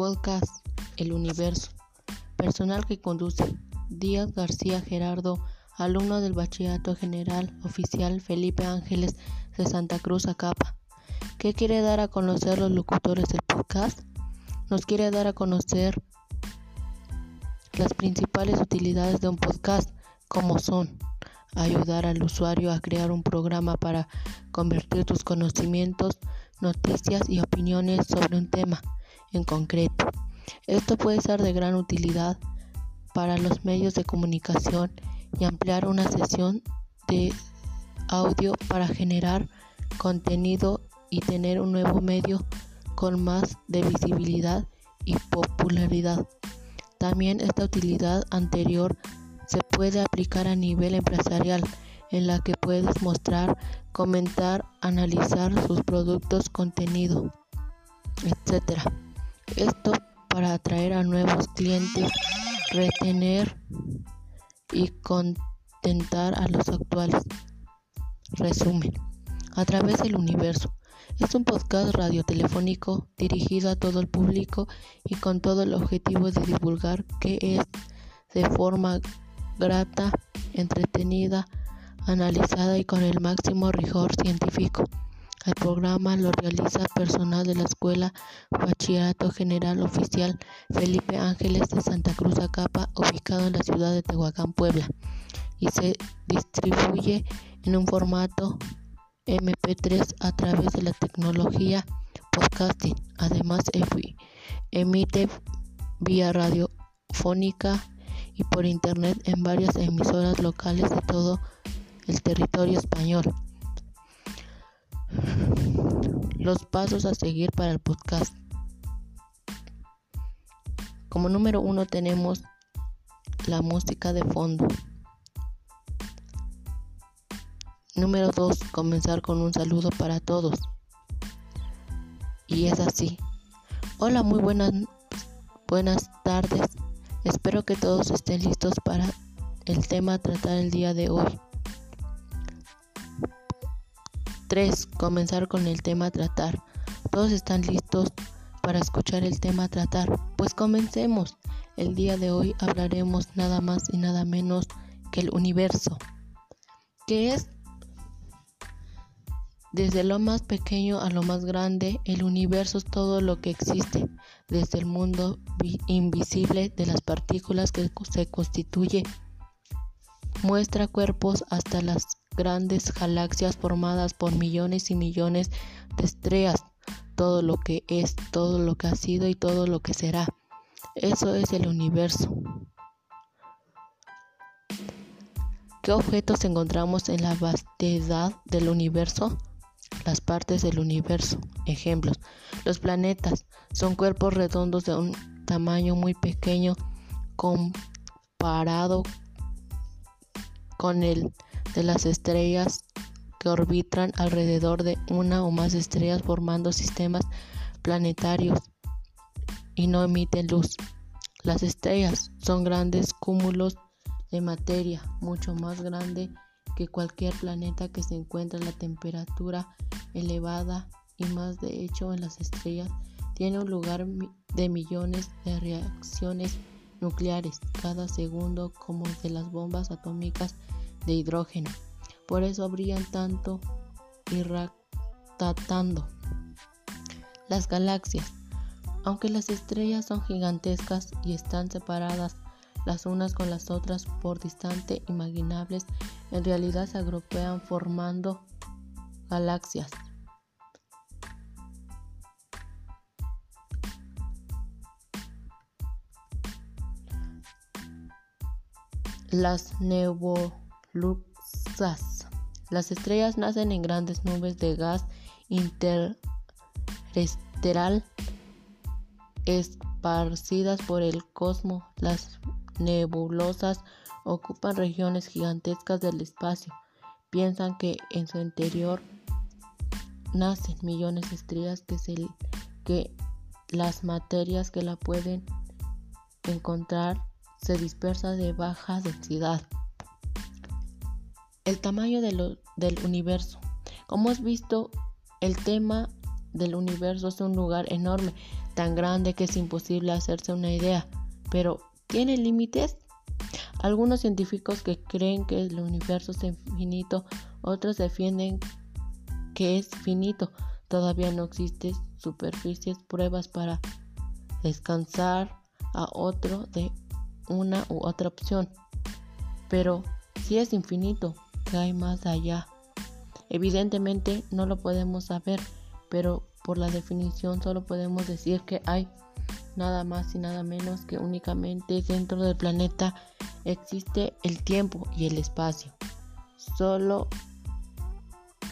Podcast El Universo. Personal que conduce. Díaz García Gerardo, alumno del Bachillerato General Oficial Felipe Ángeles de Santa Cruz Acapa. ¿Qué quiere dar a conocer los locutores del podcast? Nos quiere dar a conocer las principales utilidades de un podcast, como son ayudar al usuario a crear un programa para convertir tus conocimientos, noticias y opiniones sobre un tema en concreto. Esto puede ser de gran utilidad para los medios de comunicación y ampliar una sesión de audio para generar contenido y tener un nuevo medio con más de visibilidad y popularidad. También esta utilidad anterior se puede aplicar a nivel empresarial en la que puedes mostrar, comentar, analizar sus productos, contenido, etc. Esto para atraer a nuevos clientes, retener y contentar a los actuales. Resumen. A través del universo. Es un podcast radiotelefónico dirigido a todo el público y con todo el objetivo de divulgar que es de forma grata, entretenida, analizada y con el máximo rigor científico. El programa lo realiza personal de la Escuela Bachillerato General Oficial Felipe Ángeles de Santa Cruz Acapa, ubicado en la ciudad de Tehuacán, Puebla, y se distribuye en un formato MP3 a través de la tecnología podcasting. Además, emite vía radiofónica y por internet en varias emisoras locales de todo el territorio español. Los pasos a seguir para el podcast. Como número uno tenemos la música de fondo. Número 2. Comenzar con un saludo para todos. Y es así. Hola, muy buenas, buenas tardes. Espero que todos estén listos para el tema a tratar el día de hoy. 3. Comenzar con el tema tratar. ¿Todos están listos para escuchar el tema tratar? Pues comencemos. El día de hoy hablaremos nada más y nada menos que el universo. ¿Qué es desde lo más pequeño a lo más grande, el universo es todo lo que existe, desde el mundo invisible de las partículas que se constituye, muestra cuerpos hasta las grandes galaxias formadas por millones y millones de estrellas, todo lo que es, todo lo que ha sido y todo lo que será. Eso es el universo. ¿Qué objetos encontramos en la vastedad del universo? las partes del universo. Ejemplos. Los planetas son cuerpos redondos de un tamaño muy pequeño comparado con el de las estrellas que orbitan alrededor de una o más estrellas formando sistemas planetarios y no emiten luz. Las estrellas son grandes cúmulos de materia, mucho más grande que cualquier planeta que se encuentra a la temperatura elevada y más de hecho en las estrellas tiene un lugar de millones de reacciones nucleares cada segundo como de las bombas atómicas de hidrógeno. Por eso brillan tanto irradiando las galaxias. Aunque las estrellas son gigantescas y están separadas las unas con las otras por distante imaginables, en realidad se agrupan formando galaxias. Las nebulosas. Las estrellas nacen en grandes nubes de gas interestelar esparcidas por el cosmos. Las nebulosas ocupan regiones gigantescas del espacio. Piensan que en su interior nacen millones de estrellas que, se, que las materias que la pueden encontrar se dispersa de baja densidad. El tamaño del universo. Como has visto, el tema del universo es un lugar enorme, tan grande que es imposible hacerse una idea. Pero, ¿tiene límites? Algunos científicos que creen que el universo es infinito, otros defienden que es finito. Todavía no existen superficies pruebas para descansar a otro de una u otra opción. Pero si es infinito, ¿qué hay más allá? Evidentemente no lo podemos saber, pero por la definición solo podemos decir que hay nada más y nada menos que únicamente dentro del planeta existe el tiempo y el espacio. Solo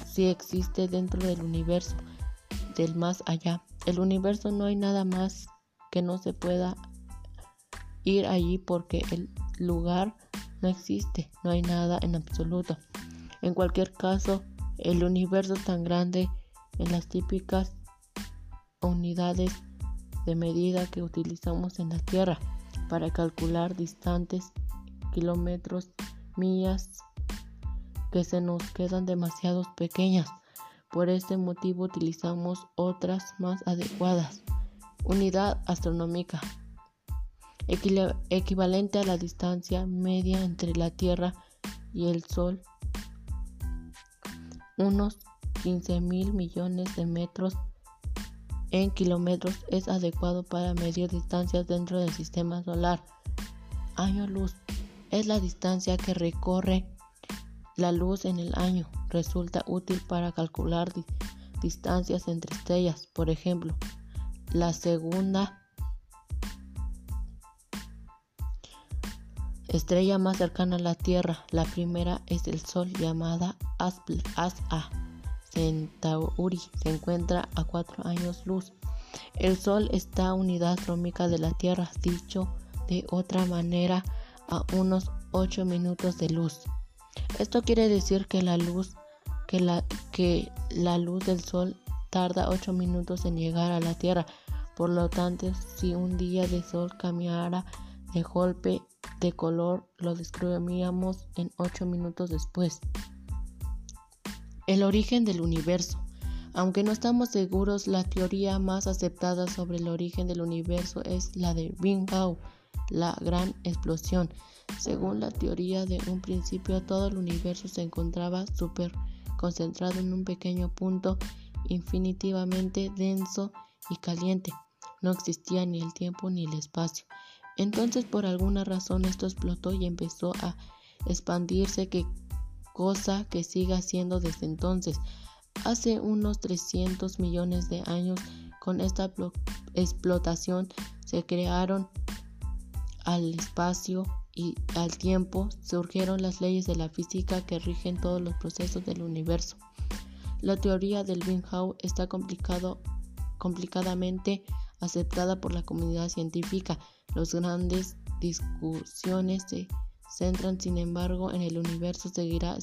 si existe dentro del universo, del más allá. El universo no hay nada más que no se pueda ir allí porque el lugar no existe, no hay nada en absoluto. En cualquier caso, el universo es tan grande en las típicas unidades de medida que utilizamos en la Tierra para calcular distantes, kilómetros, millas, que se nos quedan demasiado pequeñas. Por este motivo utilizamos otras más adecuadas. Unidad astronómica. Equivalente a la distancia media entre la Tierra y el Sol unos 15 mil millones de metros en kilómetros es adecuado para medir distancias dentro del sistema solar. Año luz es la distancia que recorre la luz en el año. Resulta útil para calcular distancias entre estrellas. Por ejemplo, la segunda estrella más cercana a la Tierra. La primera es el Sol llamada Asa Centauri. Se encuentra a cuatro años luz. El Sol está unidad astronómica de la Tierra, dicho de otra manera, a unos 8 minutos de luz. Esto quiere decir que la luz que la, que la luz del Sol tarda 8 minutos en llegar a la Tierra. Por lo tanto, si un día de sol cambiara de golpe de color lo describíamos en 8 minutos después. El origen del universo. Aunque no estamos seguros, la teoría más aceptada sobre el origen del universo es la de Big Bang, la gran explosión. Según la teoría de un principio, todo el universo se encontraba súper concentrado en un pequeño punto infinitivamente denso y caliente. No existía ni el tiempo ni el espacio. Entonces por alguna razón esto explotó y empezó a expandirse, cosa que sigue haciendo desde entonces. Hace unos 300 millones de años, con esta explotación se crearon al espacio y al tiempo, surgieron las leyes de la física que rigen todos los procesos del universo. La teoría del Bang está complicado, complicadamente aceptada por la comunidad científica. Las grandes discusiones se centran, sin embargo, en el universo seguirá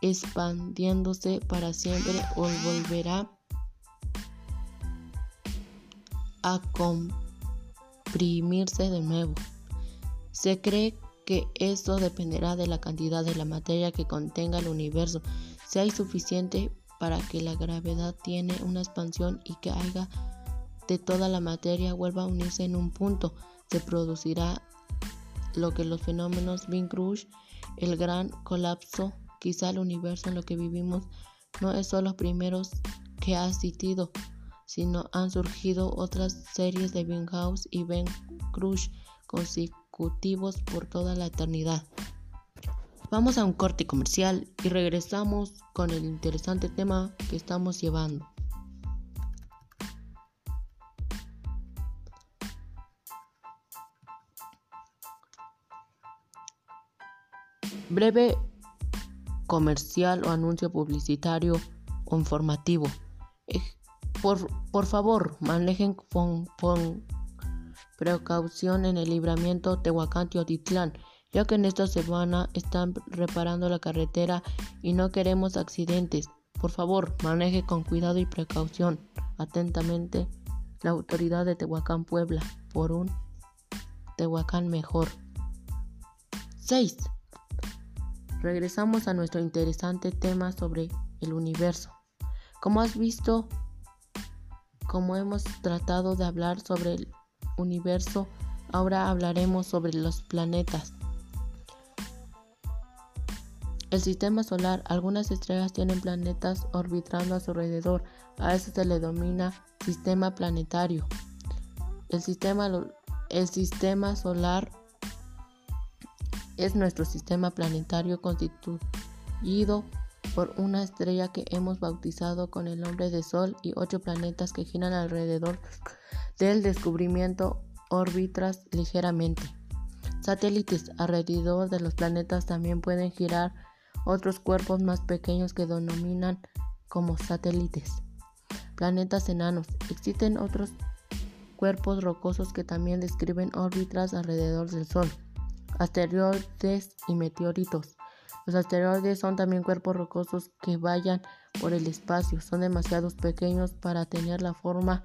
expandiéndose para siempre o volverá a comprimirse de nuevo. Se cree que esto dependerá de la cantidad de la materia que contenga el universo. Si hay suficiente para que la gravedad tiene una expansión y que haya de toda la materia vuelva a unirse en un punto, se producirá lo que los fenómenos Big Crunch, el gran colapso, quizá el universo en lo que vivimos no es solo los primeros que ha existido, sino han surgido otras series de Big House y Big Crunch consecutivos por toda la eternidad. Vamos a un corte comercial y regresamos con el interesante tema que estamos llevando. Breve comercial o anuncio publicitario o informativo. Eh, por, favor, manejen con, precaución en el libramiento Tehuacán-Teotitlán, ya que en esta semana están reparando la carretera y no queremos accidentes. Por favor, maneje con cuidado y precaución. Atentamente, la autoridad de Tehuacán, Puebla, por un Tehuacán mejor. 6 regresamos a nuestro interesante tema sobre el universo. Como has visto, como hemos tratado de hablar sobre el universo, ahora hablaremos sobre los planetas. El sistema solar, algunas estrellas tienen planetas orbitando a su alrededor, a eso se le denomina sistema planetario. El sistema, el sistema solar es nuestro sistema planetario constituido por una estrella que hemos bautizado con el nombre de Sol y ocho planetas que giran alrededor del descubrimiento órbitas ligeramente. Satélites alrededor de los planetas también pueden girar otros cuerpos más pequeños que denominan como satélites. Planetas enanos. Existen otros cuerpos rocosos que también describen órbitas alrededor del Sol. Asteroides y meteoritos. Los asteroides son también cuerpos rocosos que vayan por el espacio. Son demasiado pequeños para tener la forma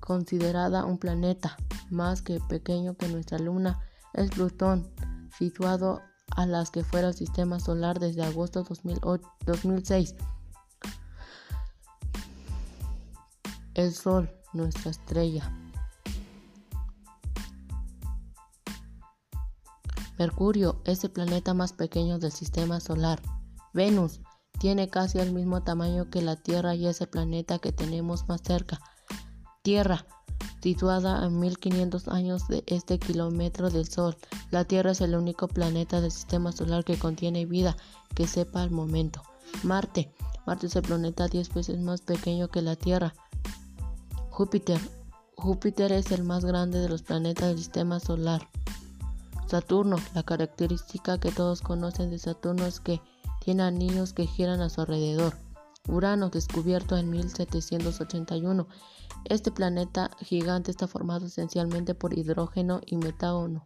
considerada un planeta, más que pequeño que nuestra luna. Es Plutón, situado a las que fuera el sistema solar desde agosto 2006. El Sol, nuestra estrella. Mercurio es el planeta más pequeño del sistema solar. Venus tiene casi el mismo tamaño que la Tierra y es el planeta que tenemos más cerca. Tierra situada a 1500 años de este kilómetro del Sol. La Tierra es el único planeta del sistema solar que contiene vida que sepa al momento. Marte. Marte es el planeta 10 veces más pequeño que la Tierra. Júpiter. Júpiter es el más grande de los planetas del sistema solar. Saturno. La característica que todos conocen de Saturno es que tiene anillos que giran a su alrededor. Urano, descubierto en 1781. Este planeta gigante está formado esencialmente por hidrógeno y metáno.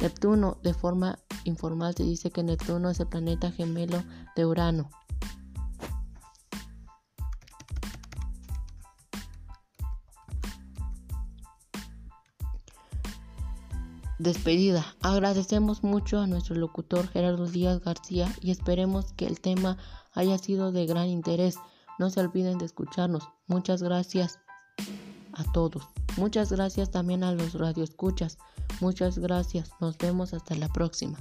Neptuno, de forma informal se dice que Neptuno es el planeta gemelo de Urano. Despedida. Agradecemos mucho a nuestro locutor Gerardo Díaz García y esperemos que el tema haya sido de gran interés. No se olviden de escucharnos. Muchas gracias a todos. Muchas gracias también a los radioescuchas. Muchas gracias. Nos vemos hasta la próxima.